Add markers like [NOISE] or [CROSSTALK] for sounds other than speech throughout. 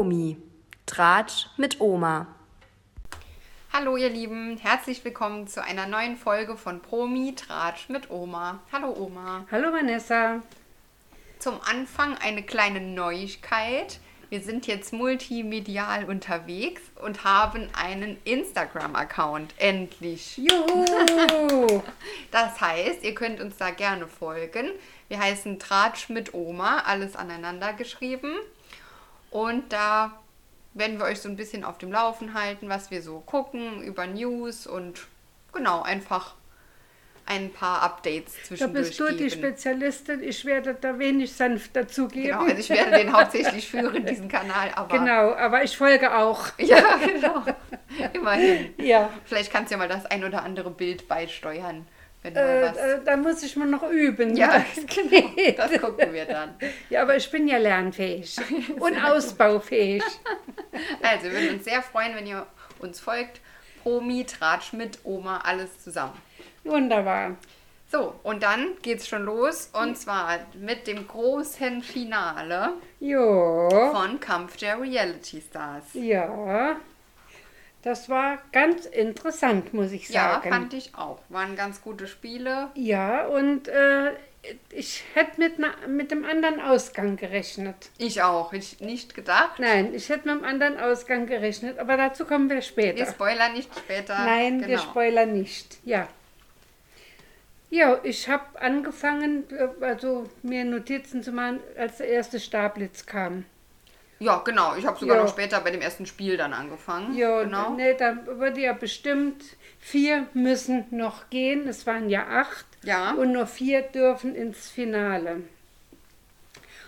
Promi. Tratsch mit Oma. Hallo ihr Lieben, herzlich willkommen zu einer neuen Folge von Promi Tratsch mit Oma. Hallo Oma. Hallo Vanessa. Zum Anfang eine kleine Neuigkeit. Wir sind jetzt multimedial unterwegs und haben einen Instagram-Account. Endlich. Juhu! [LAUGHS] Das heißt, ihr könnt uns da gerne folgen. Wir heißen Tratsch mit Oma, alles aneinander geschrieben. Und da werden wir euch so ein bisschen auf dem Laufen halten, was wir so gucken, über News und genau, einfach ein paar Updates Da zwischendurch bist du die geben. Spezialistin. Ich werde da wenig sanft dazugeben. Genau, also ich werde den [LAUGHS] hauptsächlich führen, diesen Kanal, aber Genau, aber ich folge auch. [LAUGHS] ja, genau, [LAUGHS] immerhin. Ja. Vielleicht kannst du ja mal das ein oder andere Bild beisteuern, wenn Äh, was. äh, da muss ich mal noch üben. ja, Das [LAUGHS] [LAUGHS] genau, das gucken wir dann. Ja, aber ich bin ja lernfähig [LAUGHS] und ausbaufähig. Also, wir würden uns sehr freuen, wenn ihr uns folgt. Promi, Tratsch mit Oma, alles zusammen. Wunderbar. So, und dann geht's schon los. Und zwar mit dem großen Finale Jo. von Kampf der Reality Stars. Ja. Das war ganz interessant, muss ich Ja, sagen. fand ich auch. Waren ganz gute Spiele. Ja, und äh, ich hätte mit, na- mit dem anderen Ausgang gerechnet. Ich auch. Ich nicht gedacht. Nein, ich hätte mit dem anderen Ausgang gerechnet, aber dazu kommen wir später. Wir spoilern nicht später. Nein, wir genau. spoilern nicht. Ja. Ja, ich habe angefangen, äh, also mir Notizen zu machen, als der erste Starblitz kam. Ja, genau. Ich habe sogar Ja. noch später bei dem ersten Spiel dann angefangen. Ja, genau. nee, da wurde ja bestimmt, vier müssen noch gehen. Es waren ja acht. Ja. Und nur vier dürfen ins Finale.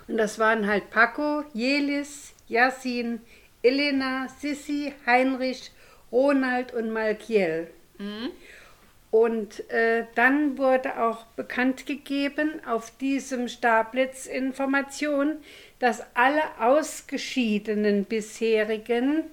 Und das waren halt Paco, Jelis, Yassin, Elena, Sissi, Heinrich, Ronald und Malkiel. Mhm. Und äh, dann wurde auch bekannt gegeben auf diesem Starblitz-Information, dass alle ausgeschiedenen bisherigen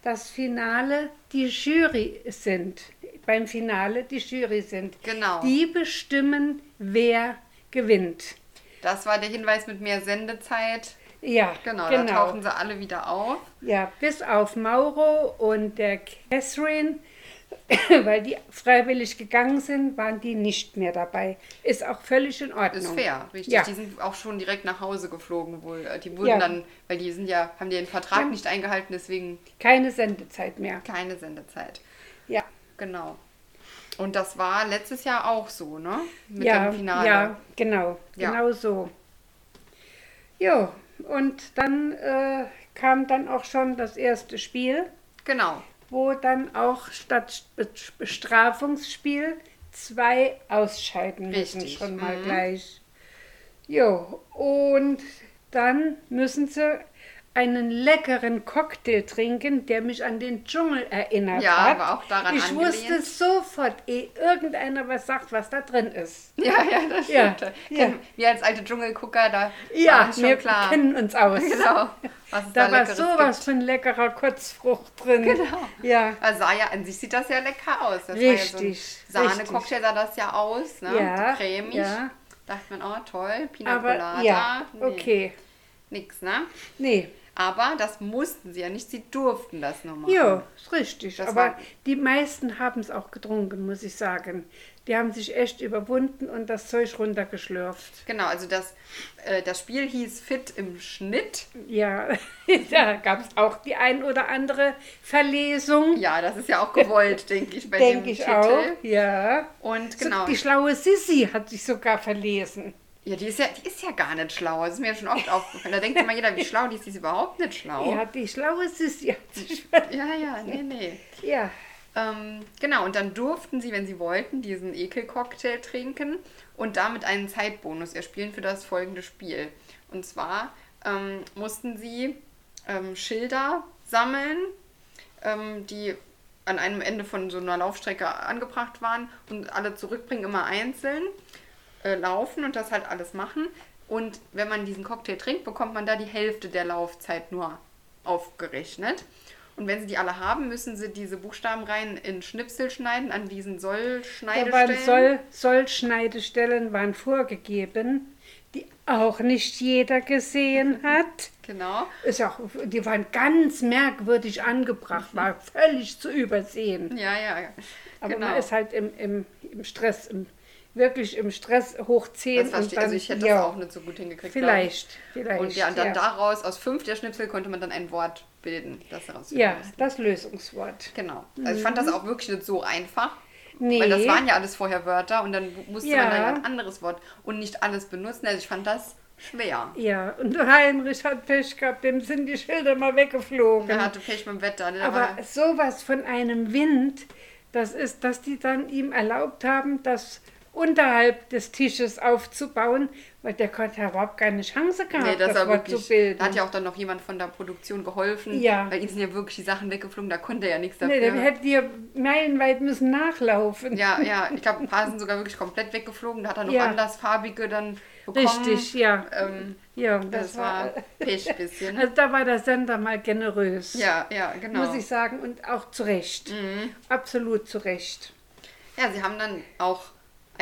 das Finale die Jury sind. Beim Finale die Jury sind. Genau. Die bestimmen, wer gewinnt. Das war der Hinweis mit mehr Sendezeit. Ja, Genau, da tauchen sie alle wieder auf. Ja, bis auf Mauro und der Catherine, [LAUGHS] weil die freiwillig gegangen sind, waren die nicht mehr dabei. Ist auch völlig in Ordnung. Ist fair, richtig. Ja. Die sind auch schon direkt nach Hause geflogen wohl. Äh, Die wurden Ja. dann, weil die sind ja, haben den Vertrag Ja. nicht eingehalten, deswegen Keine Sendezeit mehr. keine Sendezeit. Ja, Genau. Und das war letztes Jahr auch so, ne? Mit ja, dem Finale. ja, genau, Ja. genau so. Jo, und dann äh, kam dann auch schon das erste Spiel, Genau. Wo dann auch statt Be- Bestrafungsspiel zwei ausscheiden müssen Richtig, schon mal mhm. gleich. Jo, und dann müssen sie einen leckeren Cocktail trinken, der mich an den Dschungel erinnert Ja, hat. war auch daran Ich angelehnt. wusste sofort, ehe irgendeiner was sagt, was da drin ist. Ja, ja, das Ja, stimmt. ja. Wir als alte Dschungelgucker, da Ja, uns schon wir klar. kennen uns aus. [LAUGHS] Genau. Was da, Da war sowas gibt. von leckerer Kurzfrucht drin. Genau. Ja, Also sah ja, an sich sieht das ja lecker aus. Das Richtig, war ja so Sahne-Cocktail sah das ja aus, ne? Ja, Cremig. ja. Dachte man, oh toll, Pina aber Colada. ja, Nee, okay. Nix, ne? Nee, Aber das mussten sie ja nicht, sie durften das nur machen. ja, ist richtig. Das aber die meisten haben es auch getrunken, muss ich sagen. Die haben sich echt überwunden und das Zeug runtergeschlürft. Genau, also das, äh, das Spiel hieß Fit im Schnitt. Ja, [LAUGHS] da gab es auch die ein oder andere Verlesung. Ja, das ist ja auch gewollt, [LAUGHS] denke ich, bei Denke dem ich Titel. auch. Ja. Und So, genau. Die schlaue Sissi hat sich sogar verlesen. Ja, die ist ja, die ist ja gar nicht schlau. Das ist mir schon oft aufgefallen. Da denkt immer jeder, wie schlau die ist. Die ist überhaupt nicht schlau. Ja, die Sissi hat sich verlesen. ja, ja, nee, nee. Ja. Ähm, genau, und dann durften sie, wenn sie wollten, diesen Ekelcocktail trinken und damit einen Zeitbonus erspielen für das folgende Spiel. Und zwar ähm, mussten sie ähm, Schilder sammeln, ähm, die an einem Ende von so einer Laufstrecke angebracht waren und alle zurückbringen, immer einzeln äh, laufen und das halt alles machen. Und wenn man diesen Cocktail trinkt, bekommt man da die Hälfte der Laufzeit nur aufgerechnet. Und wenn sie die alle haben, müssen sie diese Buchstabenreihen in Schnipsel schneiden, an diesen Da Soll-Schneidestellen. Soll, Sollschneidestellen waren vorgegeben, die auch nicht jeder gesehen [LAUGHS] hat. Genau. Ist auch, die waren ganz merkwürdig angebracht, [LAUGHS] war völlig zu übersehen. Ja, ja, ja. Aber genau. man ist halt im, im, im Stress, im, wirklich im Stress hoch 10. das und dann, also ich hätte ja, das auch nicht so gut hingekriegt. Vielleicht, ich. vielleicht. Und ja, und dann ja. daraus, aus fünf der Schnipsel, konnte man dann ein Wort bilden, das daraus ja, musste. das Lösungswort. Genau. Also ich fand das auch wirklich nicht so einfach. Nee. Weil das waren ja alles vorher Wörter und dann musste Ja. man da ja ein anderes Wort und nicht alles benutzen. Also ich fand das schwer. Ja, und Heinrich hat Pech gehabt, dem sind die Schilder mal weggeflogen. Er hatte Pech dem Wetter. Ne? Aber sowas von einem Wind, das ist, dass die dann ihm erlaubt haben, das unterhalb des Tisches aufzubauen, weil der konnte ja überhaupt keine Chance gehabt, nee, das, das Wort wirklich. zu bilden. Da hat ja auch dann noch jemand von der Produktion geholfen. Ja. Weil ihm sind ja wirklich die Sachen weggeflogen, da konnte er ja nichts dafür. nee, dann hätten die meilenweit müssen nachlaufen. ja, ja, [LAUGHS] ich glaube, ein paar sind sogar wirklich komplett weggeflogen. Da hat er noch Ja. andersfarbige dann bekommen. Richtig, ja. Ähm, ja, das, war Pech ein bisschen. [LAUGHS] Also da war der Sender mal generös. ja, ja, genau. Mhm. Muss ich sagen, und auch zu Recht. Absolut zu Recht. Ja, sie haben dann auch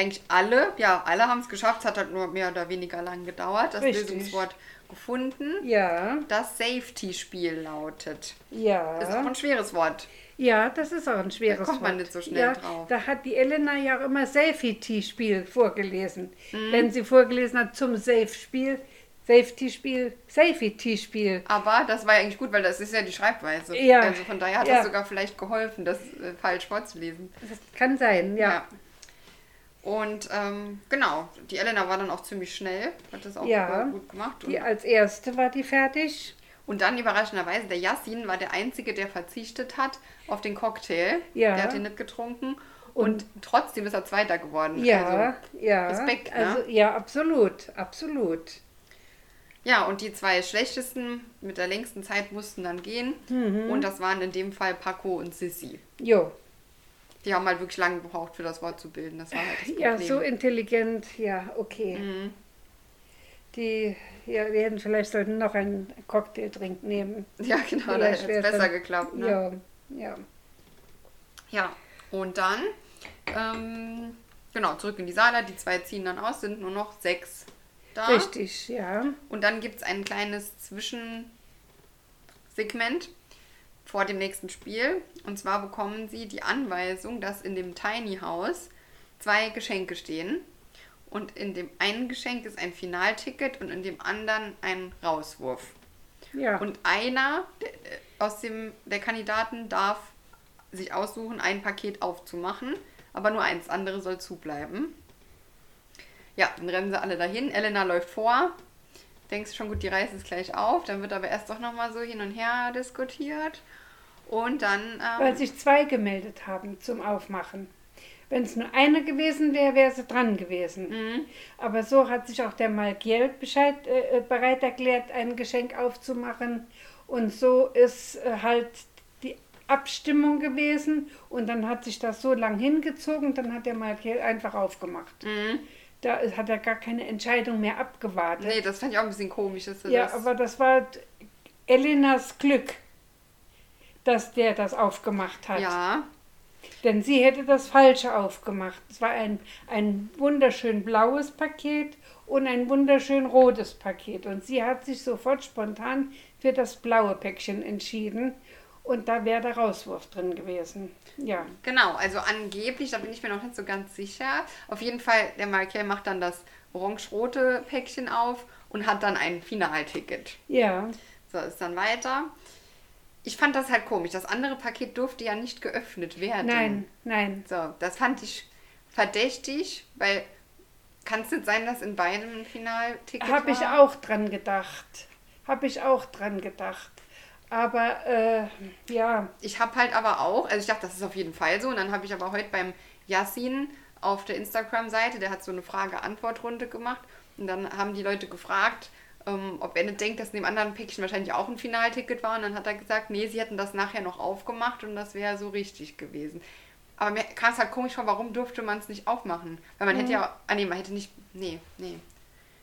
eigentlich alle, ja, alle haben es geschafft. Es hat halt nur mehr oder weniger lang gedauert. Das Richtig. Lösungswort gefunden. Ja, Das Safety-Spiel lautet. ja. Ist auch ein schweres Wort. Ja, das ist auch ein schweres Da kommt man Wort. nicht so schnell ja, drauf. Da hat die Elena ja auch immer Safety-Spiel vorgelesen. Mhm. Wenn sie vorgelesen hat zum Safe-Spiel, Safety-Spiel, Safety-Spiel. Aber das war ja eigentlich gut, weil das ist ja die Schreibweise. Ja. Also von daher hat Ja. das sogar vielleicht geholfen, das äh, falsch vorzulesen. Das kann sein, ja. Und ähm, genau, die Elena war dann auch ziemlich schnell, hat das auch Ja. gut gemacht. Die Und, als erste war die fertig. und dann überraschenderweise, der Yassin war der Einzige, der verzichtet hat auf den Cocktail. Ja. Der hat den nicht getrunken. Und, trotzdem ist er Zweiter geworden. Ja, Also, ja. Respekt, ne? Also, ja, absolut, absolut. ja, und die zwei schlechtesten mit der längsten Zeit mussten dann gehen. Mhm. Und das waren in dem Fall Paco und Sissi. Jo. Die haben halt wirklich lange gebraucht, für das Wort zu bilden. Das war halt das Problem. Ja, so intelligent, ja, okay. Mhm. Die, ja, wir hätten vielleicht sollten noch einen Cocktailtrink nehmen. Ja, genau, da hätte es besser dann- geklappt. Ne? Ja, ja. Ja, und dann, ähm, genau, zurück in die Sala. Die zwei ziehen dann aus, sind nur noch sechs da. Richtig, ja. Und dann gibt es ein kleines Zwischensegment vor dem nächsten Spiel. Und zwar bekommen sie die Anweisung, dass in dem Tiny House zwei Geschenke stehen. Und in dem einen Geschenk ist ein Finalticket und in dem anderen ein Rauswurf. Ja. Und einer der- aus dem der Kandidaten darf sich aussuchen, ein Paket aufzumachen, aber nur eins, andere soll zubleiben. Ja, dann rennen sie alle dahin. Elena läuft vor. Denkst schon gut, die reißt es gleich auf. Dann wird aber erst doch nochmal so hin und her diskutiert. Und dann. Weil Ähm, sich zwei gemeldet haben zum Aufmachen. Wenn es nur eine gewesen wäre, wäre sie dran gewesen. Mhm. Aber so hat sich auch der Malkiel Bescheid, äh, äh, bereit erklärt, ein Geschenk aufzumachen. Und so ist äh, halt die Abstimmung gewesen. Und dann hat sich das so lang hingezogen, dann hat der Malkiel einfach aufgemacht. mhm. Da hat er gar keine Entscheidung mehr abgewartet. nee, das fand ich auch ein bisschen komisch. Dass Ja, das, aber das war Elenas Glück, dass der das aufgemacht hat. Ja, Denn sie hätte das Falsche aufgemacht. Es war ein, ein wunderschön blaues Paket und ein wunderschön rotes Paket. Und sie hat sich sofort spontan für das blaue Päckchen entschieden. Und da wäre der Rauswurf drin gewesen. Ja. Genau, also angeblich, da bin ich mir noch nicht so ganz sicher. Auf jeden Fall, der Markel macht dann das orange-rote Päckchen auf und hat dann ein Finalticket. Ja. So, ist dann weiter. Ich fand das halt komisch. Das andere Paket durfte ja nicht geöffnet werden. Nein, nein. So, das fand ich verdächtig, weil kann es nicht sein, dass in beidem ein Finalticket Habe ich auch dran gedacht. Habe ich auch dran gedacht. Aber äh, ja, Ich habe halt aber auch, also ich dachte, das ist auf jeden Fall so. Und dann habe ich aber heute beim Yassin auf der Instagram-Seite, der hat so eine Frage-Antwort-Runde gemacht. Und dann haben die Leute gefragt, ähm, ob er nicht denkt, dass in dem anderen Päckchen wahrscheinlich auch ein Finalticket war. Und dann hat er gesagt, nee, sie hätten das nachher noch aufgemacht und das wäre so richtig gewesen. Aber mir kam es halt komisch vor, warum durfte man es nicht aufmachen? Weil man hätte ja, ah nee, man hätte nicht, nee, nee.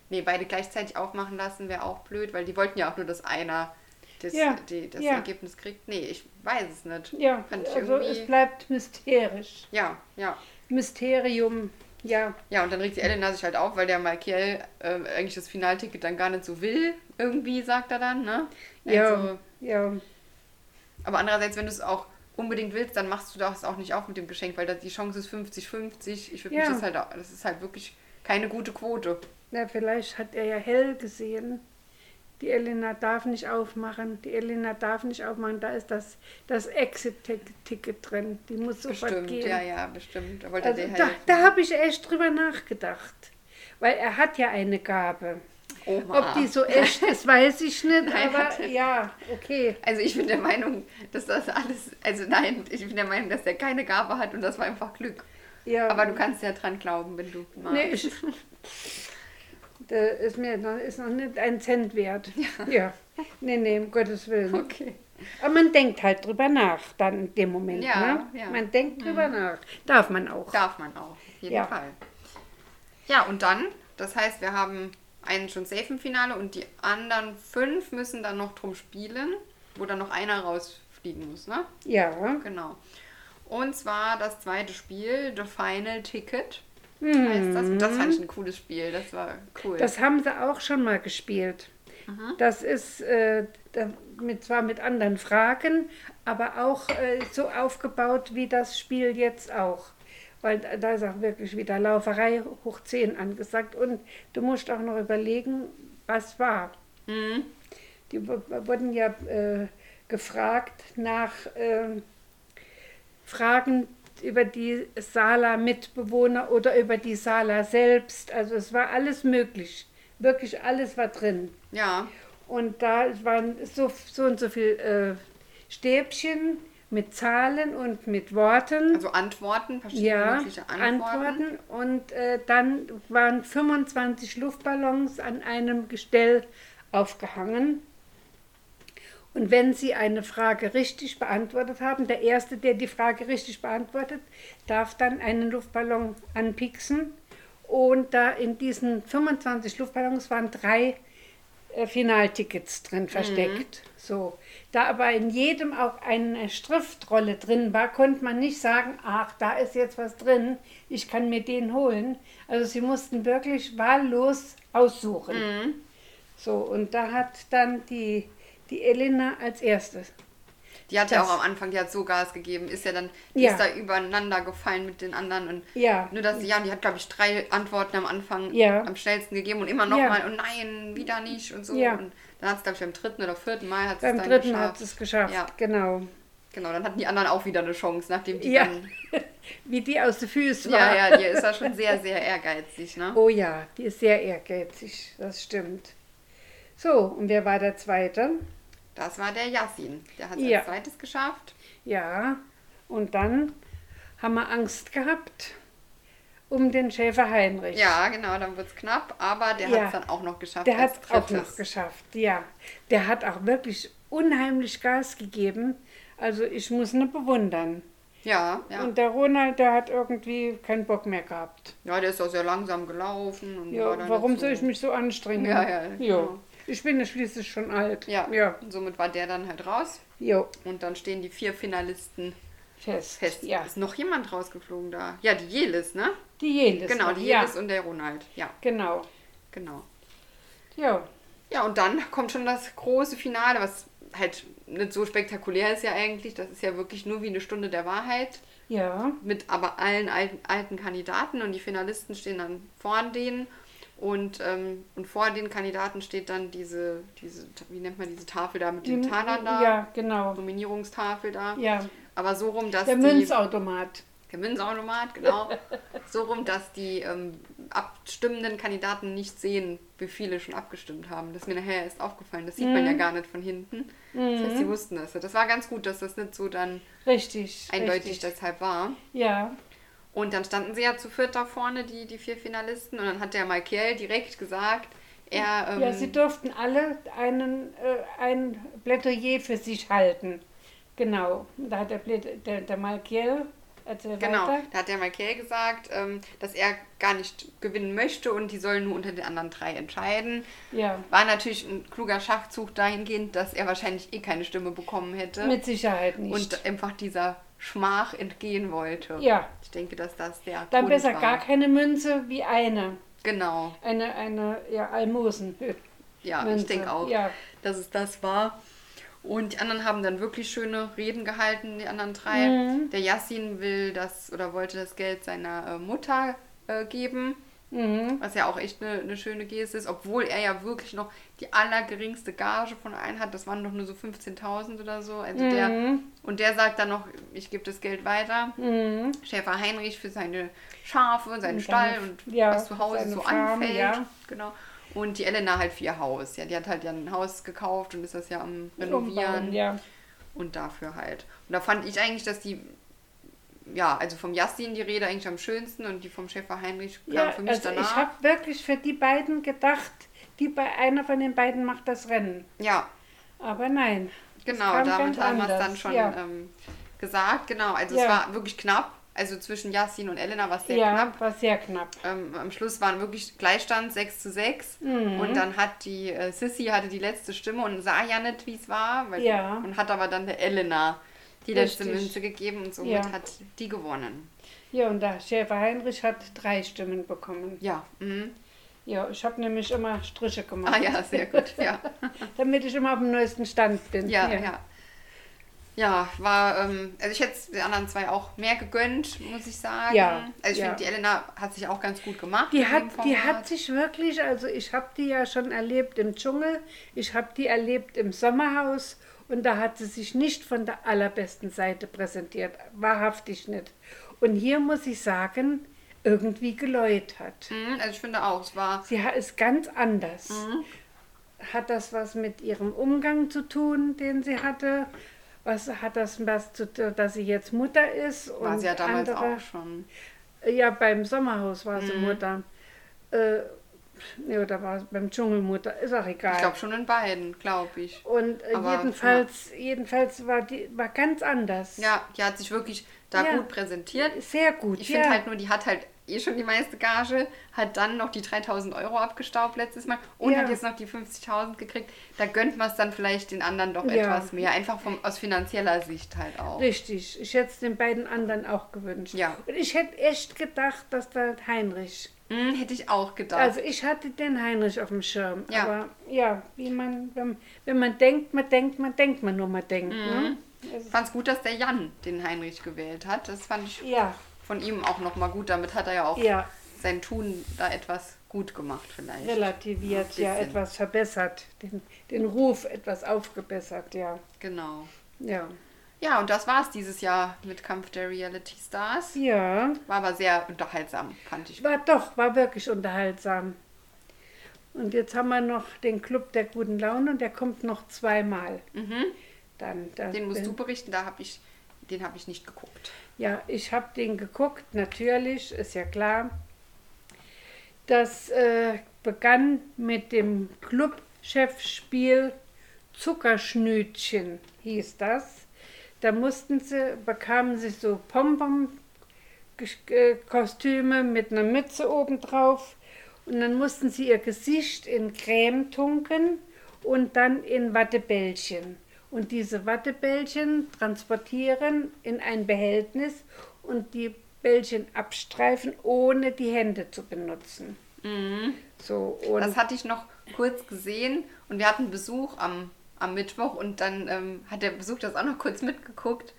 Nee, beide gleichzeitig aufmachen lassen wäre auch blöd, weil die wollten ja auch nur, dass einer das, Ja, die, das ja. Ergebnis kriegt. Nee, ich weiß es nicht. Ja, also irgendwie- es bleibt mysterisch. Ja, ja. Mysterium, ja. Ja, und dann regt die Elena sich halt auf, weil der Michael äh, eigentlich das Finalticket dann gar nicht so will, irgendwie, sagt er dann, ne? Ja, Also, ja. aber andererseits, wenn du es auch unbedingt willst, dann machst du das auch nicht auf mit dem Geschenk, weil die Chance ist 50-50. Ich würde Ja. mich das halt, auch- das ist halt wirklich keine gute Quote. Ja, vielleicht hat er ja hell gesehen. Die Elena darf nicht aufmachen. Die Elena darf nicht aufmachen. Da ist das, das Exit-Ticket drin. Die muss sofort Bestimmt, gehen. ja, ja, bestimmt. Da wollte Also da, da habe ich echt drüber nachgedacht. Weil er hat ja eine Gabe. Oma. Ob die so echt ist, weiß ich nicht. [LAUGHS] Nein, aber er. ja, okay. Also ich bin der Meinung, dass das alles, also nein, ich bin der Meinung, dass der keine Gabe hat und das war einfach Glück. Ja, Aber du kannst ja dran glauben, wenn du magst. Nee, ich, [LAUGHS] da ist mir noch, ist noch nicht ein Cent wert. Ja. ja. Nee, nee, um Gottes Willen. Okay. Aber man denkt halt drüber nach, dann in dem Moment. Ja, ne? ja. Mhm. Man denkt drüber nach. Darf man auch. Darf man auch, auf jeden Ja. Fall. Ja, und dann, das heißt, wir haben einen schon safe im Finale und die anderen fünf müssen dann noch drum spielen, wo dann noch einer rausfliegen muss, ne? Ja. Genau. Und zwar das zweite Spiel, The Final Ticket heißt das. Und das fand ich ein cooles Spiel, das war cool. Mhm. Das haben sie auch schon mal gespielt. Das ist äh, mit, zwar mit anderen Fragen, aber auch äh, so aufgebaut wie das Spiel jetzt auch. Weil da- ist auch wirklich wieder Lauferei hoch 10 angesagt. Und du musst auch noch überlegen, was war. Mhm. Die wurden ja äh, gefragt nach äh, Fragen über die Sala-Mitbewohner oder über die Sala selbst. Also es war alles möglich. Wirklich alles war drin. ja, Und da waren so, so und so viel äh, Stäbchen mit Zahlen und mit Worten. also Antworten, verschiedene ja, mögliche Antworten. Antworten. Und äh, dann waren 25 Luftballons an einem Gestell aufgehangen. Und wenn Sie eine Frage richtig beantwortet haben, der Erste, der die Frage richtig beantwortet, darf dann einen Luftballon anpiksen. Und da in diesen 25 Luftballons waren drei äh, Finaltickets drin versteckt. So. Da aber in jedem auch eine Schriftrolle drin war, konnte man nicht sagen, ach, da ist jetzt was drin, ich kann mir den holen. Also sie mussten wirklich wahllos aussuchen. So, und da hat dann die, die Elena als erstes. Die hat ja Das- auch am Anfang, die hat so Gas gegeben, ist ja dann, die Ja. ist da übereinander gefallen mit den anderen und Ja. nur dass sie, ja, die hat glaube ich drei Antworten am Anfang Ja. am schnellsten gegeben und immer noch Ja. mal und nein, wieder nicht und so. Ja. Und dann hat es glaube ich beim dritten oder vierten Mal hat Beim es dann dritten geschafft. hat es geschafft, Ja, genau. genau, dann hatten die anderen auch wieder eine Chance, nachdem die Ja, dann. [LAUGHS] wie die aus den Füßen war. Ja, ja, die ist ja schon sehr, sehr ehrgeizig, ne? Oh ja, die ist sehr ehrgeizig, das stimmt. So, und wer war der Zweite? Das war der Yassin. Der hat es Ja. als zweites geschafft. Ja, und dann haben wir Angst gehabt um den Schäfer Heinrich. Ja, genau, dann wird es knapp, aber der Ja. hat es dann auch noch geschafft. Der hat auch drittes. noch geschafft, ja. Der hat auch wirklich unheimlich Gas gegeben. Also ich muss ihn bewundern. Ja, ja. Und der Ronald, der hat irgendwie keinen Bock mehr gehabt. ja, der ist auch sehr langsam gelaufen. Ja, warum nicht soll so- ich mich so anstrengen? Ja, ja, ja. genau. Ich bin ja schließlich schon alt. Ja, ja. Und somit war der dann halt raus. Jo, Und dann stehen die vier Finalisten fest. fest. Ja. Ist noch jemand rausgeflogen da? Ja, die Jelis, ne? Die Jelis. genau, die ja. Jelis und der Ronald. Ja, Genau. genau. Ja. Ja, und dann kommt schon das große Finale, was halt nicht so spektakulär ist ja eigentlich. Das ist ja wirklich nur wie eine Stunde der Wahrheit. Ja. Mit aber allen alten, alten Kandidaten und die Finalisten stehen dann vor denen. Und, ähm, und vor den Kandidaten steht dann diese, diese, wie nennt man diese Tafel da mit den Die- Talern da? Ja, genau. Nominierungstafel da. Ja. Aber so rum, dass Der die. Münzautomat. Der Münzautomat, genau. [LAUGHS] so rum, dass die ähm, abstimmenden Kandidaten nicht sehen, wie viele schon abgestimmt haben. Das ist mir nachher erst aufgefallen. Das sieht man Mhm. ja gar nicht von hinten. Das heißt, sie wussten das. Das war ganz gut, dass das nicht so dann Richtig. eindeutig richtig. deshalb war. Ja. Und dann standen sie ja zu viert da vorne, die, die vier Finalisten. Und dann hat der Michael direkt gesagt, er. Ähm, Ja, sie durften alle einen, äh, ein Plädoyer für sich halten. Genau. Da hat der, der, der Malkiel Erzähl Genau, weiter. da hat der Michael gesagt, ähm, dass er gar nicht gewinnen möchte und die sollen nur unter den anderen drei entscheiden. Ja, War natürlich ein kluger Schachzug dahingehend, dass er wahrscheinlich eh keine Stimme bekommen hätte mit Sicherheit nicht. und einfach dieser Schmach entgehen wollte. Ja. Ich denke, dass das der Dann Grund besser war. gar keine Münze wie eine. Genau, Eine, eine, ja, Almosen. ja, ich Münze. denke auch, Ja. dass es das war. Und die anderen haben dann wirklich schöne Reden gehalten, die anderen drei. Mhm. Der Yassin will das oder wollte das Geld seiner äh, Mutter äh, geben. Mhm. Was ja auch echt eine, eine schöne Geste ist, obwohl er ja wirklich noch die allergeringste Gage von allen hat. Das waren doch nur so 15.000 oder so. Also der, Mhm. und der sagt dann noch, ich gebe das Geld weiter. Mhm. Schäfer Heinrich für seine Schafe, seinen Und Stall und ja, was zu Hause so Farm, anfällt. ja. Genau. Und die Elena halt für ihr Haus. Ja, die hat halt ja ein Haus gekauft und ist das ja am Renovieren. Umbauen, ja. Und dafür halt. Und da fand ich eigentlich, dass die, ja, also vom Yassin die Rede eigentlich am schönsten und die vom Schäfer Heinrich kam Ja, für mich also danach. ich habe wirklich für die beiden gedacht, die bei einer von den beiden macht das Rennen. ja, Aber nein. es Genau, damit haben wir es dann schon Ja, ähm, gesagt. Genau, also es Ja. war wirklich knapp. Also zwischen Yassin und Elena war es sehr ja knapp. war sehr knapp. Ähm, am Schluss waren wirklich Gleichstand 6 zu 6. Mhm. Und dann hat die äh, Sissy hatte die letzte Stimme und sah ja nicht, wie es war. Weil, Ja. Und hat aber dann der Elena die letzte Richtig. Münze gegeben und somit Ja. hat die gewonnen. Ja, und der Schäfer Heinrich hat drei Stimmen bekommen. Ja. Mhm. Ja, ich habe nämlich immer Striche gemacht. Ah ja, sehr gut. Ja, [LAUGHS] Damit ich immer auf dem neuesten Stand bin. ja, ja. Ja, war, ähm, also ich hätte den anderen zwei auch mehr gegönnt, muss ich sagen. Ja, Also ich ja. finde, die Elena hat sich auch ganz gut gemacht. Die hat, die hat sich wirklich, also ich habe die ja schon erlebt im Dschungel, ich habe die erlebt im Sommerhaus und da hat sie sich nicht von der allerbesten Seite präsentiert, wahrhaftig nicht. Und hier muss ich sagen, irgendwie geläutert. Mhm, Also ich finde auch, es war Sie ist ganz anders. Mhm. Hat das was mit ihrem Umgang zu tun, den sie hatte? Was hat das was zu tun, dass sie jetzt Mutter ist? war und sie ja damals andere, auch schon. Ja, beim Sommerhaus war sie Mhm. Mutter. Äh, nee, oder war es beim Dschungelmutter? Ist auch egal. Ich glaube schon in beiden, glaube ich. und äh, aber- jedenfalls, jedenfalls war die war ganz anders. Ja, die hat sich wirklich da Ja. gut präsentiert. Sehr gut. Ich ja. finde halt nur, die hat halt eh schon die meiste Gage, hat dann noch die 3000 Euro abgestaubt letztes Mal und Ja. hat jetzt noch die 50.000 gekriegt. Da gönnt man es dann vielleicht den anderen doch Ja. etwas mehr. Einfach vom, aus finanzieller Sicht halt auch. Richtig. Ich hätte es den beiden anderen auch gewünscht. Ja. Und ich hätte echt gedacht, dass der Heinrich. Hm, hätte ich auch gedacht. Also ich hatte den Heinrich auf dem Schirm. Ja. Aber ja, wie man, wenn, wenn man denkt, man denkt, man denkt, man nur mal denkt. Mhm. Ne? ich fand es gut, dass der Jan den Heinrich gewählt hat. Das fand ich Ja, von ihm auch nochmal gut. Damit hat er ja auch ja, sein Tun da etwas gut gemacht vielleicht. relativiert, ja, etwas verbessert. Den, den Ruf etwas aufgebessert, ja. Genau. Ja. Ja, und das war es dieses Jahr mit Kampf der Reality Stars. Ja, War aber sehr unterhaltsam, fand ich. war doch, war wirklich unterhaltsam. Und jetzt haben wir noch den Club der guten Laune und der kommt noch zweimal. Mhm. Dann, da- Den musst den- du berichten, da habe ich, den habe ich nicht geguckt. Ja, ich habe den geguckt, natürlich, ist ja klar. Das äh, begann mit dem Clubchefspiel Zuckerschnütchen, hieß das. Da mussten sie, bekamen sie so Pompom-Kostüme mit einer Mütze obendrauf und dann mussten sie ihr Gesicht in Creme tunken und dann in Wattebällchen. Und diese Wattebällchen transportieren in ein Behältnis und die Bällchen abstreifen, ohne die Hände zu benutzen. So, und Das hatte ich noch kurz gesehen und wir hatten Besuch am, am Mittwoch und dann ähm, hat der Besuch das auch noch kurz mitgeguckt.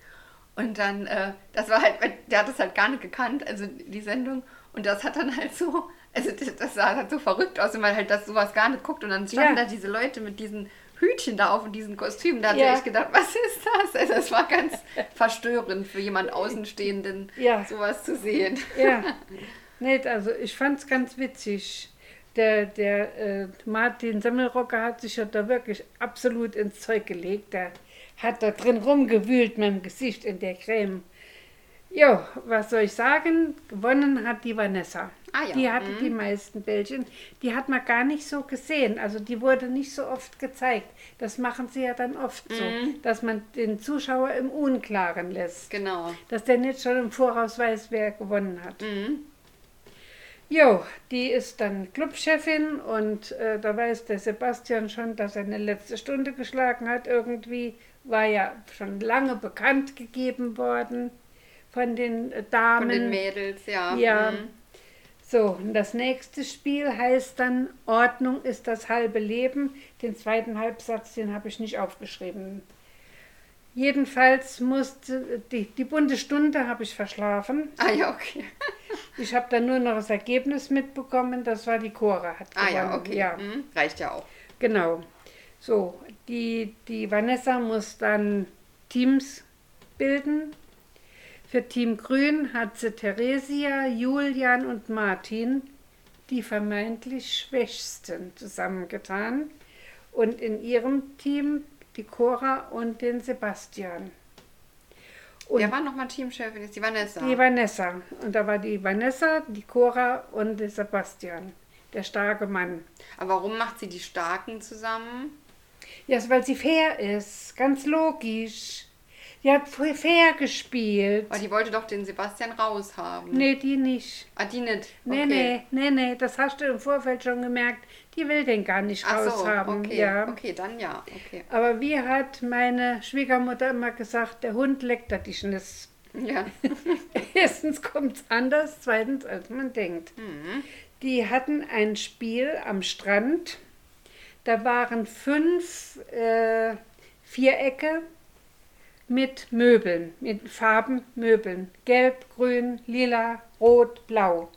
Und dann, äh, das war halt, der hat das halt gar nicht gekannt, also die Sendung. Und das hat dann halt so, also das, das sah halt so verrückt aus, wenn man halt das sowas gar nicht guckt. Und dann standen Ja. da diese Leute mit diesen Hütchen da auf und diesen Kostümen. Da Ja. ich gedacht, was ist das? Also das war ganz [LAUGHS] verstörend für jemand Außenstehenden, Ja. sowas zu sehen. Ja, [LAUGHS] nicht, also ich fand es ganz witzig. Der, der äh, Martin Semmelrocker hat sich ja da wirklich absolut ins Zeug gelegt. Der hat da drin rumgewühlt mit dem Gesicht in der Creme. Jo, was soll ich sagen? Gewonnen hat die Vanessa. Ah ja, Die hatte mhm. die meisten Bällchen. Die hat man gar nicht so gesehen. Also die wurde nicht so oft gezeigt. Das machen sie ja dann oft Mhm. so, dass man den Zuschauer im Unklaren lässt. Genau. Dass der nicht schon im Voraus weiß, wer gewonnen hat. Mhm. Jo, die ist dann Clubchefin und äh, da weiß der Sebastian schon, dass er eine letzte Stunde geschlagen hat. Irgendwie war ja schon lange bekannt gegeben worden von den äh, Damen. Von den Mädels, ja. Ja. Mhm. So, und das nächste Spiel heißt dann Ordnung ist das halbe Leben. Den zweiten Halbsatz, den habe ich nicht aufgeschrieben. Jedenfalls musste die, die bunte Stunde habe ich verschlafen. Ah ja, okay. [LAUGHS] Ich habe dann nur noch das Ergebnis mitbekommen, das war die Cora hat Ah ja, gewonnen. okay. Ja, Mhm. Reicht ja auch. genau. So, die, die Vanessa muss dann Teams bilden. Für Team Grün hat sie Theresia, Julian und Martin, die vermeintlich Schwächsten, zusammengetan. Und in ihrem Team die Cora und den Sebastian. Und Wer war nochmal Teamchefin? Ist die Vanessa. die Vanessa. Und da war die Vanessa, die Cora und der Sebastian, der starke Mann. Aber warum macht sie die Starken zusammen? Ja, weil sie fair ist, ganz logisch. Die hat fair gespielt. Weil die wollte doch den Sebastian raushaben. Nee, die nicht. Ah, die nicht. Nee, okay. nee, nee, nee, das hast du im Vorfeld schon gemerkt. Die will den gar nicht Ach so, raushaben. okay. Ja. Okay, dann ja. Okay. Aber wie hat meine Schwiegermutter immer gesagt, der Hund leckt er dich nicht. Ja. [LAUGHS] Erstens kommt es anders, zweitens als man denkt. Mhm. Die hatten ein Spiel am Strand. Da waren fünf äh, Vierecke mit Möbeln, mit Farben Möbeln. Gelb, grün, lila, rot, blau.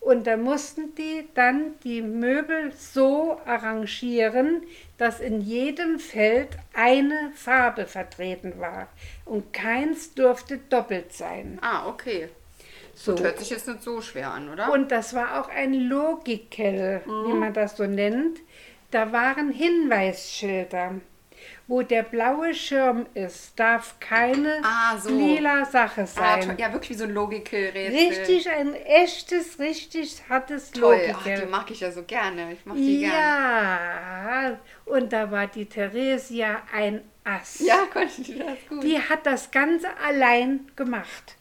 Und da mussten die dann die Möbel so arrangieren, dass in jedem Feld eine Farbe vertreten war. Und keins durfte doppelt sein. Ah, okay. So. Hört sich jetzt nicht so schwer an, oder? Und das war auch ein Logikel, wie man das so nennt. Da waren Hinweisschilder. Wo der blaue Schirm ist, darf keine Ah, so. lila Sache ah, sein. toll. ja, wirklich wie so ein Logical-Rätsel. richtig, ein echtes, richtig hartes Toll. Ach, Logikel. die mag ich ja so gerne. Ich mag die gerne. ja, und da war die Theresia ein Ass. Ja, konnte die das gut. Die hat das Ganze allein gemacht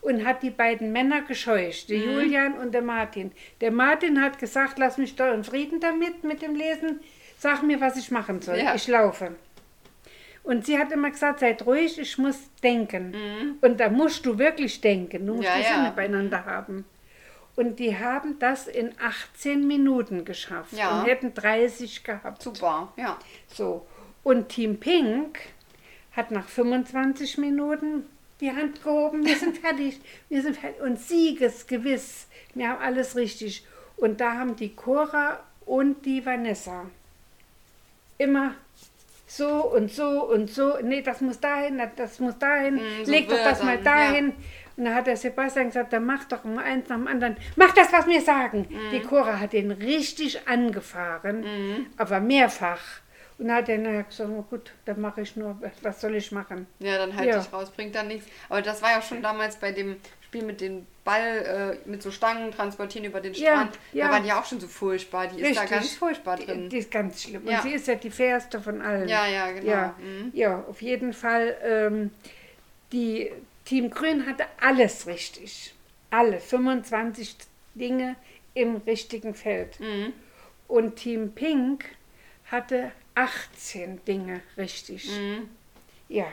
und hat die beiden Männer gescheucht, Mhm. der Julian und der Martin. Der Martin hat gesagt, lass mich doch in Frieden damit, mit dem Lesen. Sag mir, was ich machen soll. Ja. Ich laufe. Und sie hat immer gesagt, seid ruhig, ich muss denken. Und da musst du wirklich denken. Du musst Mhm. Ja, die ja. Sinne beieinander haben. Und die haben das in 18 Minuten geschafft Ja. und hätten 30 gehabt. Super, ja. So. Und Team Pink hat nach 25 Minuten die Hand gehoben. Wir sind [LAUGHS] fertig. Wir sind fertig. Und siegesgewiss. Wir haben alles richtig. Und da haben die Cora und die Vanessa immer so und so und so. Nee, das muss dahin, das muss dahin. Mm, so Leg doch das mal Wörtern, ja. dahin. Und da hat der Sebastian gesagt, dann mach doch mal eins nach dem anderen. Mach das, was wir sagen. Mm. Die Cora hat den richtig angefahren, Mm. aber mehrfach. Und dann hat er gesagt, na gut, dann mache ich nur, was soll ich machen? Ja, dann halt Ja. dich raus, bringt dann nichts. Aber das war ja schon damals bei dem Spiel mit dem Ball, äh, mit so Stangen transportieren über den Ja, Strand. ja. Da war die auch schon so furchtbar. Die ist da Richtig. ganz furchtbar Die, drin. die ist ganz schlimm. Ja. Und sie ist ja die fairste von allen. Ja, ja, genau. Ja, Mhm. ja auf jeden Fall. Ähm, die Team Grün hatte alles richtig. Alle 25 Dinge im richtigen Feld. Mhm. Und Team Pink hatte 18 Dinge richtig. Mhm. Ja,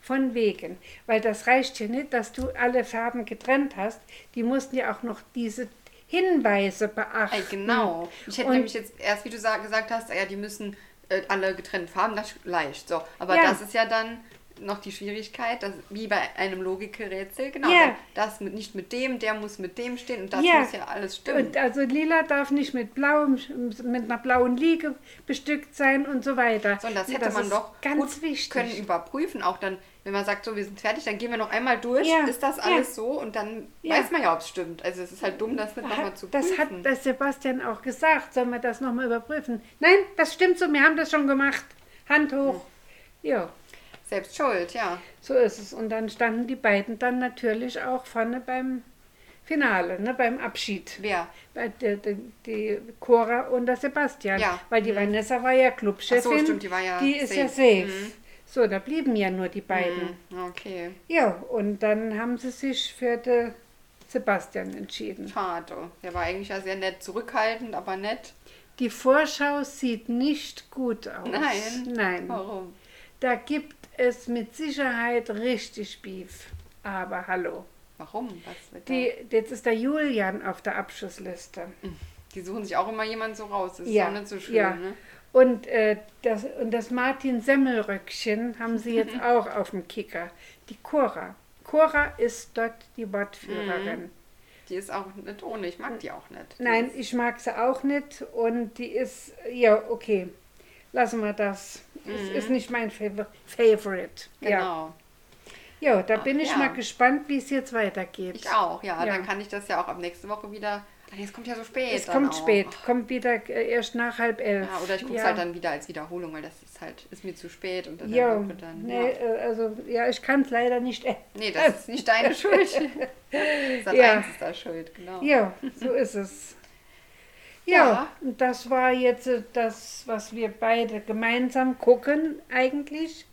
von wegen. Weil das reicht ja nicht, dass du alle Farben getrennt hast. Die mussten ja auch noch diese Hinweise beachten. Ey, genau. Ich hätte Und- nämlich jetzt erst, wie du sa- gesagt hast, ja, die müssen äh, alle getrennt Farben, das ist leicht. So. Aber Ja. das ist ja dann noch die Schwierigkeit, dass, wie bei einem Logikrätsel, genau. Ja. Das mit, nicht mit dem, der muss mit dem stehen und das Ja. muss ja alles stimmen. Und also lila darf nicht mit blauem, mit einer blauen Liege bestückt sein und so weiter. So, und das hätte man ist doch ganz gut wichtig. können überprüfen. Auch dann, wenn man sagt, so, wir sind fertig, dann gehen wir noch einmal durch. Ja, Ist das alles so? Und dann weiß man ja, ob es stimmt. Also es ist halt dumm, das nicht nochmal zu das hat prüfen. der Sebastian auch gesagt. Sollen wir das nochmal überprüfen? Nein, das stimmt so. Wir haben das schon gemacht. Hand hoch. Ja, Selbst schuld, ja. so ist es. Und dann standen die beiden dann natürlich auch vorne beim Finale, ne, beim Abschied. Wer? Bei der, der, die Cora und der Sebastian. Ja. Weil die Vanessa war ja Clubchefin. Ach so, stimmt, die war ja Die ist ja safe. Mhm. So, da blieben ja nur die beiden. Hm, Okay. Ja, und dann haben sie sich für den Sebastian entschieden. Schade. Der war eigentlich ja sehr nett zurückhaltend, aber nett. Die Vorschau sieht nicht gut aus. Nein. Nein. Warum? Da gibt es mit Sicherheit richtig Beef. Aber hallo. Warum? Was Die, jetzt ist der Julian auf der Abschussliste. Die suchen sich auch immer jemand so raus. Das ist Ja, auch nicht so schön, ja. ne? Und, äh, das, und das Martin Semmelröckchen haben sie jetzt [LAUGHS] auch auf dem Kicker. Die Cora. Cora ist dort die Wortführerin. Die ist auch nicht ohne. Ich mag die auch nicht. Die Nein, ist, ich mag sie auch nicht und die ist, ja, okay. Lassen wir das. Es ist nicht mein Favor Favorite. Ja. Mhm. Genau. ja, da Ach, bin ich ja. mal gespannt, wie es jetzt weitergeht. Ich auch, ja. Ja. Dann kann ich das ja auch ab nächste Woche wieder. Es kommt ja so spät. Es dann kommt auch. spät, kommt wieder äh, erst nach halb elf. Ja, oder ich gucke es Ja. halt dann wieder als Wiederholung, weil das ist halt, ist mir zu spät und dann Ja, Woche dann. nee, Ja. äh, also ja, ich kann es leider nicht. Nee, das ist nicht deine [LAUGHS] Schuld. [LAUGHS] Sat Ja. 1 ist da schuld, genau. ja, so ist es. Ja, und das war jetzt äh, das, was wir beide gemeinsam gucken eigentlich.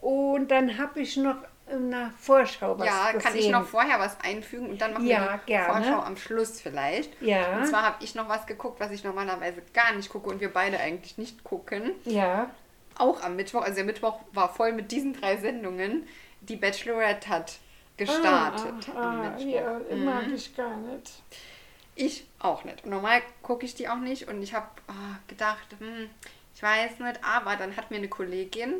Und dann habe ich noch in der Vorschau was Ja, gesehen. kann ich noch vorher was einfügen und dann machen Ja, wir die gerne. Vorschau am Schluss vielleicht. Ja. Und zwar habe ich noch was geguckt, was ich normalerweise gar nicht gucke und wir beide eigentlich nicht gucken. Ja, Auch am Mittwoch, also der Mittwoch war voll mit diesen drei Sendungen. Die Bachelorette hat gestartet Ah, ah, Mittwoch. ja, Mhm. mag ich gar nicht. Ich auch nicht. Und normal gucke ich die auch nicht und ich habe gedacht, hm, ich weiß nicht, aber dann hat mir eine Kollegin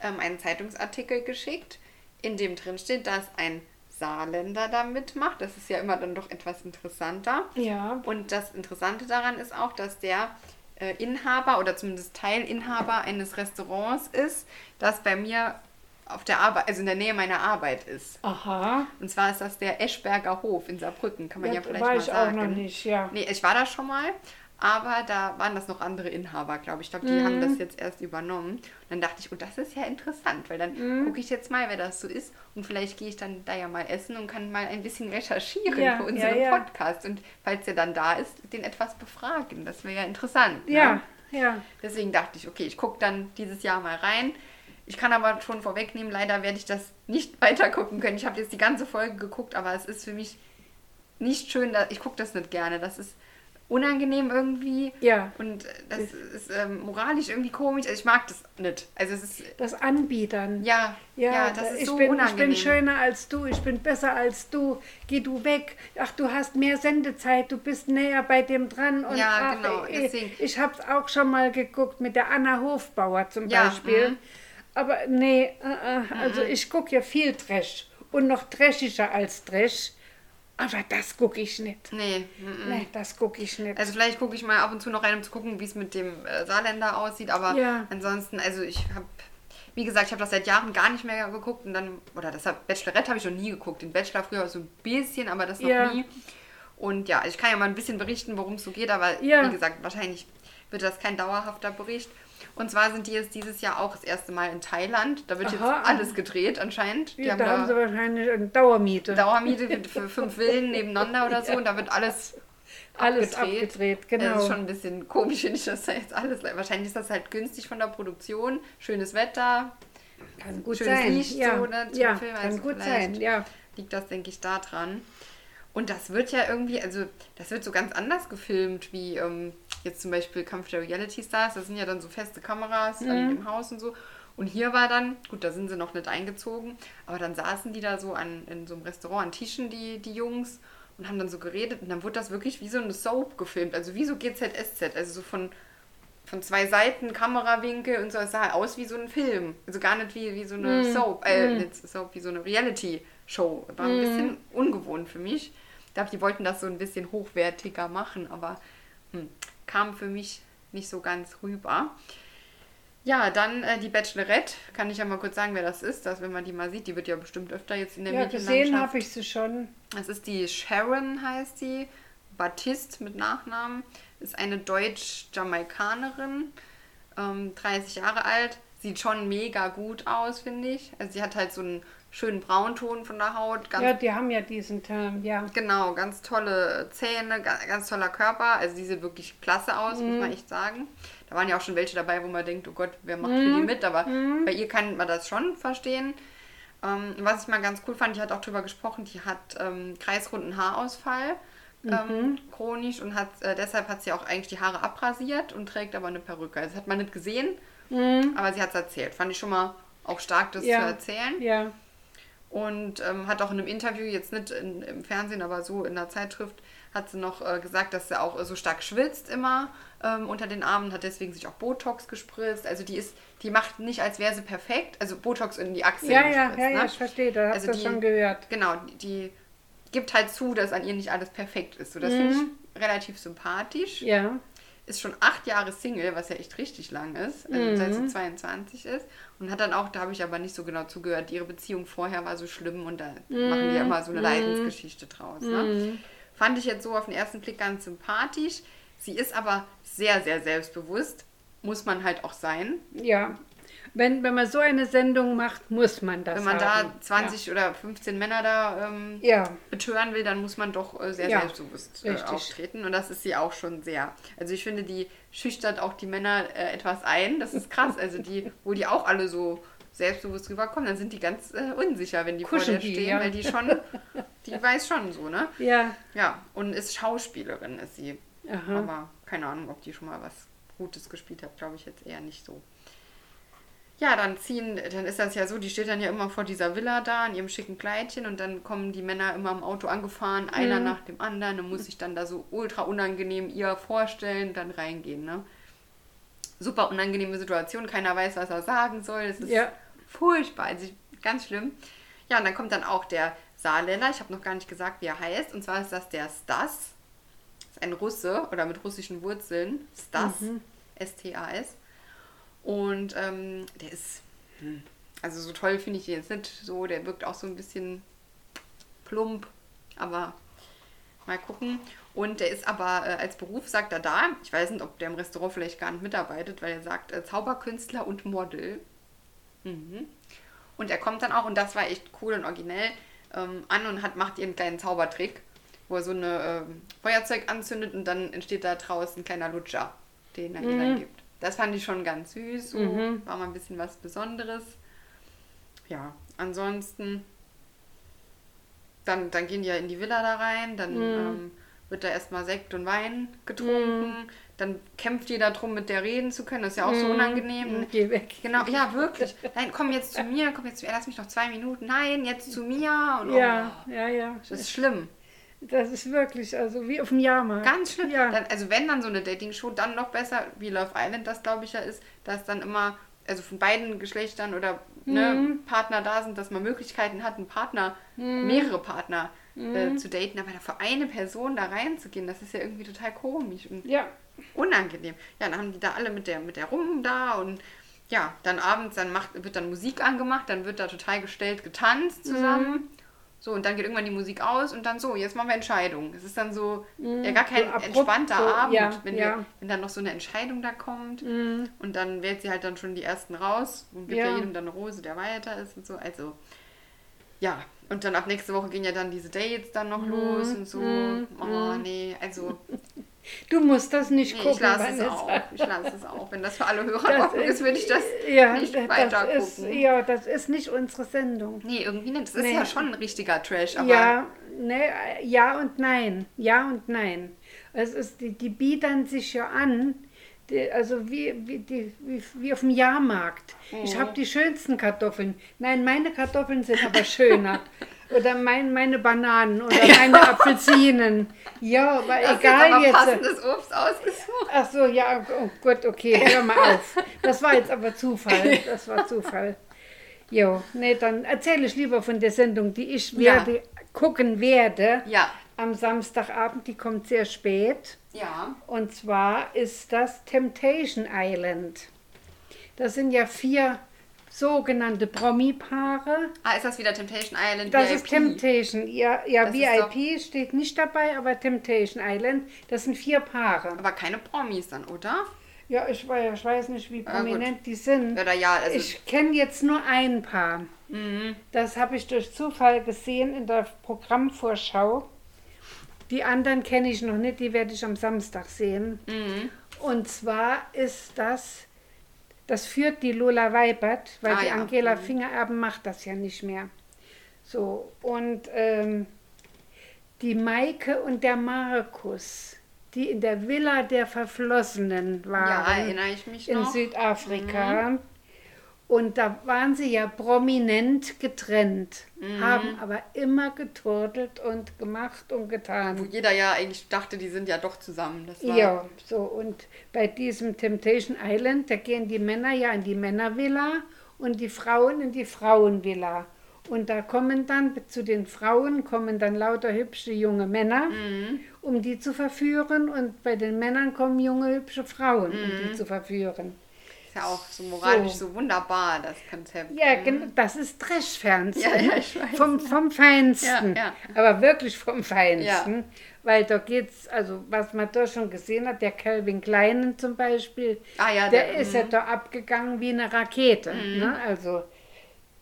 ähm, einen Zeitungsartikel geschickt, in dem drin steht, dass ein Saarländer da mitmacht. Das ist ja immer dann doch etwas interessanter. Ja. Und das Interessante daran ist auch, dass der äh, Inhaber oder zumindest Teilinhaber eines Restaurants ist, das bei mir auf der Arbeit, also in der Nähe meiner Arbeit ist. Aha. Und zwar ist das der Eschberger Hof in Saarbrücken, kann man ja, Ja, vielleicht war mal ich sagen. auch noch nicht, ja. Nee, ich war da schon mal, aber da waren das noch andere Inhaber, glaube ich. Ich glaube, die haben Mhm. das jetzt erst übernommen. Und dann dachte ich, oh, das ist ja interessant, weil dann Mhm. gucke ich jetzt mal, wer das so ist. Und vielleicht gehe ich dann da ja mal essen und kann mal ein bisschen recherchieren Ja, für ja, unseren ja. Podcast. Und falls er dann da ist, den etwas befragen. Das wäre ja interessant. Ja, Ne? ja. Deswegen dachte ich, okay, ich gucke dann dieses Jahr mal rein. Ich kann aber schon vorwegnehmen, leider werde ich das nicht [LAUGHS] weiter gucken können. Ich habe jetzt die ganze Folge geguckt, aber es ist für mich nicht schön. Ich gucke das nicht gerne. Das ist unangenehm irgendwie. Ja. Und das ist ähm, moralisch irgendwie komisch. Also ich mag das nicht. Also es ist, Das Anbietern. ja, ja, Ja, das da- ist ich, so bin, ich unangenehm. bin schöner als du, ich bin besser als du, geh du weg. Ach, du hast mehr Sendezeit, du bist näher bei dem dran. Und Ja, ach, genau, Ich, ich habe es auch schon mal geguckt mit der Anna Hofbauer zum Ja, Beispiel. mhm. Aber nee, äh, äh, also ich gucke ja viel Trash und noch trashischer als Trash. Aber das gucke ich nicht. Nee, mm. Nee, das gucke ich nicht. Also vielleicht gucke ich mal ab und zu noch rein, um zu gucken, wie es mit dem äh, Saarländer aussieht. Aber Ja. ansonsten, also ich habe, wie gesagt, ich habe das seit Jahren gar nicht mehr geguckt. Und dann, oder das Bachelorette habe ich noch nie geguckt. Den Bachelor früher so ein bisschen, aber das noch Ja. nie. Und ja, ich kann ja mal ein bisschen berichten, worum es so geht. Aber Ja. wie gesagt, wahrscheinlich wird das kein dauerhafter Bericht. Und zwar sind die jetzt dieses Jahr auch das erste Mal in Thailand. Da wird Aha. jetzt alles gedreht anscheinend. Die Ja, da haben sie wahrscheinlich eine Dauermiete. Dauermiete [LAUGHS] für- fünf Villen nebeneinander oder so. Und da wird alles Alles abgedreht, genau. Das ist schon ein bisschen komisch, [LAUGHS] finde ich das da jetzt alles. Wahrscheinlich ist das halt günstig von der Produktion. Schönes Wetter, Kann gut schönes sein. Licht ja, so, ne, ja Film. kann Also gut sein, ja. liegt das, denke ich, da dran. Und das wird ja irgendwie, also das wird so ganz anders gefilmt, wie ähm, jetzt zum Beispiel Kampf der Reality Stars. Das sind ja dann so feste Kameras Mhm. an dem Haus und so. Und hier war dann, gut, da sind sie noch nicht eingezogen, aber dann saßen die da so an, in so einem Restaurant an Tischen, die, die Jungs, und haben dann so geredet. Und dann wurde das wirklich wie so eine Soap gefilmt, also wie so GZSZ, also so von, von zwei Seiten, Kamerawinkel und so. Es sah aus wie so ein Film. Also gar nicht wie, wie so eine Soap, äh, nicht Soap, wie so eine Reality-Show. War ein bisschen ungewohnt für mich. Ich glaube, die wollten das so ein bisschen hochwertiger machen, aber hm, kam für mich nicht so ganz rüber. Ja, dann äh, die Bachelorette. Kann ich ja mal kurz sagen, wer das ist, dass wenn man die mal sieht, die wird ja bestimmt öfter jetzt in der Ja, gesehen Medienlandschaft habe ich sie schon. das ist die Sharon, heißt sie. Baptiste mit Nachnamen. Ist eine Deutsch-Jamaikanerin. Ähm, 30 Jahre alt. Sieht schon mega gut aus, finde ich. Also sie hat halt so einen schönen Braunton von der Haut. Ganz Ja, die haben ja diesen Term, ja. Genau, ganz tolle Zähne, ganz, ganz toller Körper. Also die sieht wirklich klasse aus, muss Mhm. man echt sagen. Da waren ja auch schon welche dabei, wo man denkt, oh Gott, wer macht Mhm. für die mit? Aber bei ihr kann man das schon verstehen. Ähm, was ich mal ganz cool fand, die hat auch drüber gesprochen, die hat ähm, kreisrunden Haarausfall. Mhm. Ähm, chronisch und hat äh, deshalb hat sie auch eigentlich die Haare abrasiert und trägt aber eine Perücke. Also das hat man nicht gesehen, aber sie hat es erzählt. Fand ich schon mal auch stark, das Mhm. Ja. zu erzählen. Ja. Und ähm, hat auch in einem Interview, jetzt nicht in, im Fernsehen, aber so in der Zeitschrift, hat sie noch äh, gesagt, dass sie auch äh, so stark schwitzt immer ähm, unter den Armen, hat deswegen sich auch Botox gespritzt. Also die ist, die macht nicht, als wäre sie perfekt, also Botox in die Achseln Ja, ja, ja, ne? ja, ich verstehe, da hast Also du die- schon gehört. Genau, die, die gibt halt zu, dass an ihr nicht alles perfekt ist. So, das finde ich relativ sympathisch. Mhm. Ja. Ist schon acht Jahre Single, was ja echt richtig lang ist, also Mhm. seit sie 22 ist. Und hat dann auch, da habe ich aber nicht so genau zugehört, ihre Beziehung vorher war so schlimm und da machen die ja immer so eine Leidensgeschichte draus. Ne? Fand ich jetzt so auf den ersten Blick ganz sympathisch. Sie ist aber sehr, sehr selbstbewusst. Muss man halt auch sein. Ja. Wenn, wenn man so eine Sendung macht, muss man das Wenn man haben. da 20 oder 15 Männer da ähm, Ja. betören will, dann muss man doch äh, sehr Ja, selbstbewusst äh, auftreten. Und das ist sie auch schon sehr. Also ich finde, die schüchtert auch die Männer äh, etwas ein. Das ist krass. Also die, wo die auch alle so selbstbewusst rüberkommen, dann sind die ganz äh, unsicher, wenn die vor Kuschen der die, stehen, ja. weil die schon, [LAUGHS] die weiß schon so, ne? Ja. Ja, und ist Schauspielerin, ist sie. Aha. Aber keine Ahnung, ob die schon mal was Gutes gespielt hat, glaube ich jetzt eher nicht so. Ja, dann ziehen, dann ist das ja so, die steht dann ja immer vor dieser Villa da in ihrem schicken Kleidchen und dann kommen die Männer immer im Auto angefahren, einer Mhm. nach dem anderen und muss sich dann da so ultra unangenehm ihr vorstellen, dann reingehen, ne? Super unangenehme Situation, keiner weiß, was er sagen soll. Das ist Ja. furchtbar, also ganz schlimm. Ja, und dann kommt dann auch der Saarländer, ich habe noch gar nicht gesagt, wie er heißt, und zwar ist das der Stas. Das ist ein Russe oder mit russischen Wurzeln. Stas. S-T-A-S. Und ähm, der ist, hm, also so toll finde ich ihn jetzt nicht so, der wirkt auch so ein bisschen plump, aber mal gucken. Und der ist aber äh, als Beruf, sagt er da, ich weiß nicht, ob der im Restaurant vielleicht gar nicht mitarbeitet, weil er sagt äh, Zauberkünstler und Model. Mhm. Und er kommt dann auch, und das war echt cool und originell, ähm, an und hat, macht ihren kleinen Zaubertrick, wo er so eine ähm, Feuerzeug anzündet und dann entsteht da draußen ein kleiner Lutscher, den er ihr dann gibt. Das fand ich schon ganz süß, so. war mal ein bisschen was Besonderes. Ja, ansonsten, dann, dann gehen die ja in die Villa da rein, dann ähm, wird da erstmal Sekt und Wein getrunken, dann kämpft jeder drum, mit der reden zu können, das ist ja auch so unangenehm. Geh weg. Genau, ja, wirklich. Nein, komm jetzt zu mir, komm jetzt zu mir, lass mich noch zwei Minuten. Nein, jetzt zu mir. Und, Ja, oh, ja, ja. das ist schlimm. Das ist wirklich, also wie auf dem Jahrmarkt. Ganz schlimm. Ja. Dann, also wenn dann so eine Dating-Show, dann noch besser, wie Love Island das glaube ich ja ist, dass dann immer, also von beiden Geschlechtern oder ne, Mhm. Partner da sind, dass man Möglichkeiten hat, einen Partner, mehrere Partner Mhm. äh, zu daten, aber da für eine Person da reinzugehen, das ist ja irgendwie total komisch und Ja, unangenehm. Ja, dann haben die da alle mit der, mit der rum da und ja, dann abends, dann macht, wird dann Musik angemacht, dann wird da total gestellt getanzt zusammen. So, und dann geht irgendwann die Musik aus und dann so, jetzt machen wir Entscheidung. Es ist dann so, ja, gar kein. So abrupt, entspannter so, Abend, ja, wenn, ja. Wir, wenn dann noch so eine Entscheidung da kommt. Und dann wählt sie halt dann schon die ersten raus und gibt ja, Ja. jedem dann eine Rose, der weiter ist und so. Also, ja. Und dann ab nächste Woche gehen ja dann diese Dates dann noch los und so. Oh, nee, also [LAUGHS] du musst das nicht Nee, gucken, ich lasse es auch. Ich lasse es auch. Wenn das für alle Hörer Das offen ist, würde ich das ja, nicht das weiter ist, gucken. ja, das ist nicht unsere Sendung. Nee, irgendwie nicht. Das ist Nee. ja schon ein richtiger Trash, aber Ja, ne, ja und nein. Ja und nein. Es ist, die, die bieten sich ja an, die, also wie, wie, die, wie, wie auf dem Jahrmarkt. Ich Mhm. habe die schönsten Kartoffeln. Nein, meine Kartoffeln sind aber schöner. [LAUGHS] Oder mein, meine Bananen oder meine Apfelsinen. Ja, aber das ist egal jetzt aber jetzt. passendes Obst ausgesucht. Ach so, ja, oh Gott, okay, hör mal auf. Das war jetzt aber Zufall. Das war Zufall. Jo, nee, dann erzähle ich lieber von der Sendung, die ich Ja. werde, gucken werde Ja. am Samstagabend. Die kommt sehr spät. Ja. Und zwar ist das Temptation Island. Das sind ja vier sogenannte Promi-Paare. Ah, ist das wieder Temptation Island? Das VIP? ist Temptation. Ja, ja Das VIP steht nicht dabei, aber Temptation Island, das sind vier Paare. Aber keine Promis dann, oder? Ja, ich, ich weiß nicht, wie Ah, prominent die sind. Oder ja, also ich kenne jetzt nur ein Paar. Das habe ich durch Zufall gesehen in der Programmvorschau. Die anderen kenne ich noch nicht, die werde ich am Samstag sehen. Und zwar ist das, das führt die Lola Weibert, weil Ah, die ja. Angela Fingererben macht das ja nicht mehr. So, und ähm, die Maike und der Markus, die in der Villa der Verflossenen waren Ja, erinnere ich mich in noch. Mhm. Und da waren sie ja prominent getrennt, Mhm. haben aber immer geturtelt und gemacht und Wo getan. jeder ja eigentlich dachte, die sind ja doch zusammen. Ja, so und bei diesem Temptation Island, da gehen die Männer ja in die Männervilla und die Frauen in die Frauenvilla. Und da kommen dann zu den Frauen kommen dann lauter hübsche junge Männer, Mhm. um die zu verführen. Und bei den Männern kommen junge hübsche Frauen, um Mhm. die zu verführen. Ist ja auch so moralisch So. so, wunderbar, das Konzept. Ja, genau, das ist Trash-Fernsehen. Ja, [LAUGHS] ja, ich weiß. Vom, vom Feinsten. Ja. Aber wirklich vom Feinsten. Weil da geht's, also was man da schon gesehen hat, der Calvin Kleinen zum Beispiel, Ah der, der- ist ja da abgegangen wie eine Rakete. Ne? Also,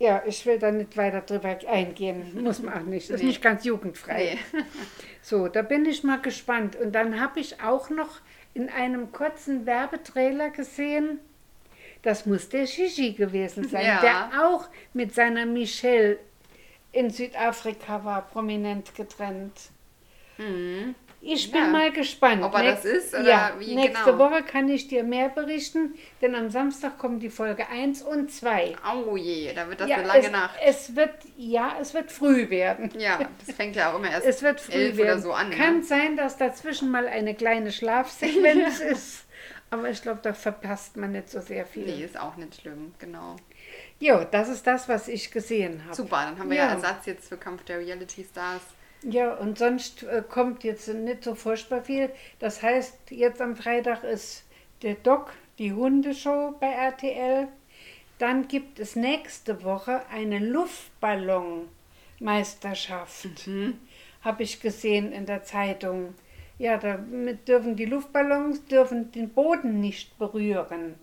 ja, ich will da nicht weiter drüber eingehen. Muss man auch nicht. Ist Nee. nicht ganz jugendfrei. Nee. [LAUGHS] So, da bin ich mal gespannt. Und dann habe ich auch noch in einem kurzen Werbetrailer gesehen, das muss der Shishi gewesen sein, Ja. der auch mit seiner Michelle in Südafrika war, prominent getrennt. Ich bin Mhm. Ja. mal gespannt. Ob er Nächst- das ist oder ja, wie nächste genau? Woche kann ich dir mehr berichten, denn am Samstag kommen die Folge 1 und 2. Oh je, da wird das ja, eine lange es, Nacht. es wird, ja, es wird früh werden. Ja, das fängt ja auch immer erst Es wird früh elf werden. oder so an. Kann Ne? sein, dass dazwischen mal eine kleine Schlafsequenz [LAUGHS] ist, aber ich glaube, da verpasst man nicht so sehr viel. Nee, ist auch nicht schlimm, genau. Jo, das ist das, was ich gesehen habe. Super, dann haben wir ja. Ja. Ersatz jetzt für Kampf der Reality Stars. Ja, und sonst äh, kommt jetzt nicht so furchtbar viel. Das heißt, jetzt am Freitag ist der Doc, die Hundeshow bei RTL. Dann gibt es nächste Woche eine Luftballonmeisterschaft. Habe ich gesehen in der Zeitung. Ja, damit dürfen die Luftballons dürfen den Boden nicht berühren.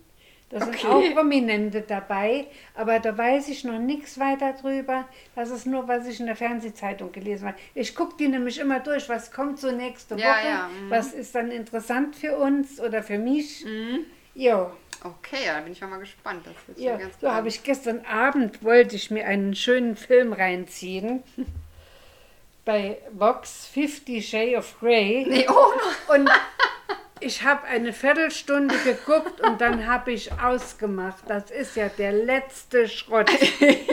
Da sind Okay. auch Prominente dabei, aber da weiß ich noch nichts weiter drüber. Das ist nur, was ich in der Fernsehzeitung gelesen habe. Ich gucke die nämlich immer durch, was kommt so nächste Woche, Ja, ja, mhm. was ist dann interessant für uns oder für mich. Ja, Okay, ja, da bin ich mal gespannt. Das wird ja. ganz so habe ich gestern Abend, wollte ich mir einen schönen Film reinziehen. Bei Vox Fifty Shades of Grey. Nee, oh, Und ich habe eine Viertelstunde geguckt und dann habe ich ausgemacht. Das ist ja der letzte Schrott.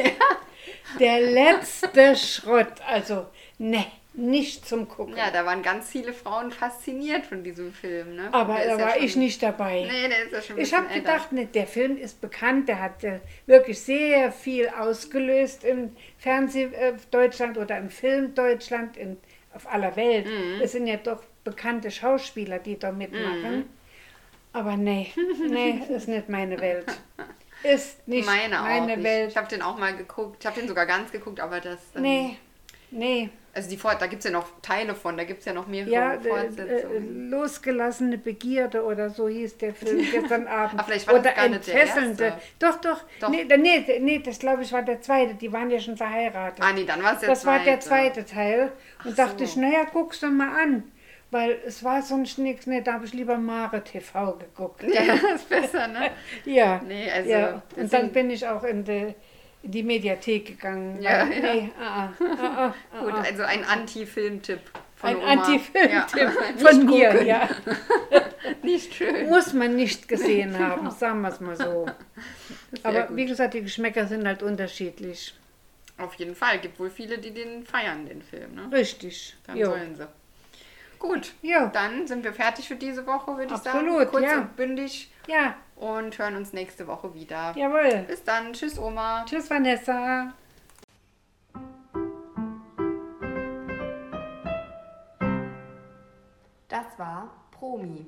[LAUGHS] Der letzte Schrott. Also, ne, nicht zum Gucken. ja, da waren ganz viele Frauen fasziniert von diesem Film. Ne? Aber da ja war schon- ich nicht dabei. Nee, der ist ja schon Ich habe gedacht, ne, der Film ist bekannt, der hat äh, wirklich sehr viel ausgelöst im Fernseh äh, Deutschland oder im Film Deutschland, in, auf aller Welt. Mhm. Es sind ja doch bekannte Schauspieler, die da mitmachen. Mhm. Aber nee, nee, [LAUGHS] ist nicht meine Welt. Ist nicht Meine auch meine nicht. Welt. Ich habe den auch mal geguckt. Ich habe den sogar ganz geguckt, aber das... ähm, Nee, nee. Also die Fort da gibt es ja noch Teile von, da gibt es ja noch mehrere Ja, äh, äh, Fortsetzungen. losgelassene Begierde oder so hieß der Film [LAUGHS] gestern Abend. Ah, vielleicht war das oder gar nicht der entfesselnde. erste. Doch, doch. Doch. Nee, nee, nee, das glaube ich war der zweite. Die waren ja schon verheiratet. ah, nee, dann war es der das zweite. war der zweite Teil. Und Ach dachte so. ich, naja, guck's doch mal an. Weil es war sonst nichts. Nee, da habe ich lieber Mare TV geguckt. Ja, [LAUGHS] das ist besser, ne? [LAUGHS] Ja. Nee, also, ja. Und dann bin ich auch in die, in die Mediathek gegangen. Ja, weil, ja. Nee, ah, ah, ah, Gut, ah. also ein Anti-Film-Tipp von Ein. Anti-Film-Tipp Ja. von [LAUGHS] mir, ja. [LAUGHS] Nicht schön. Muss man nicht gesehen [LAUGHS] haben, sagen wir es mal so. Aber gut. wie gesagt, die Geschmäcker sind halt unterschiedlich. Auf jeden Fall. Gibt wohl viele, die den feiern, den Film, ne? Richtig. Dann Jo. sollen sie. Gut, Ja. dann sind wir fertig für diese Woche, würde ich sagen. Absolut, Kurz ja. und bündig Ja, und hören uns nächste Woche wieder. jawohl. Bis dann. Tschüss, Oma. Tschüss, Vanessa. Das war Promi.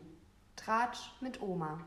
Tratsch mit Oma.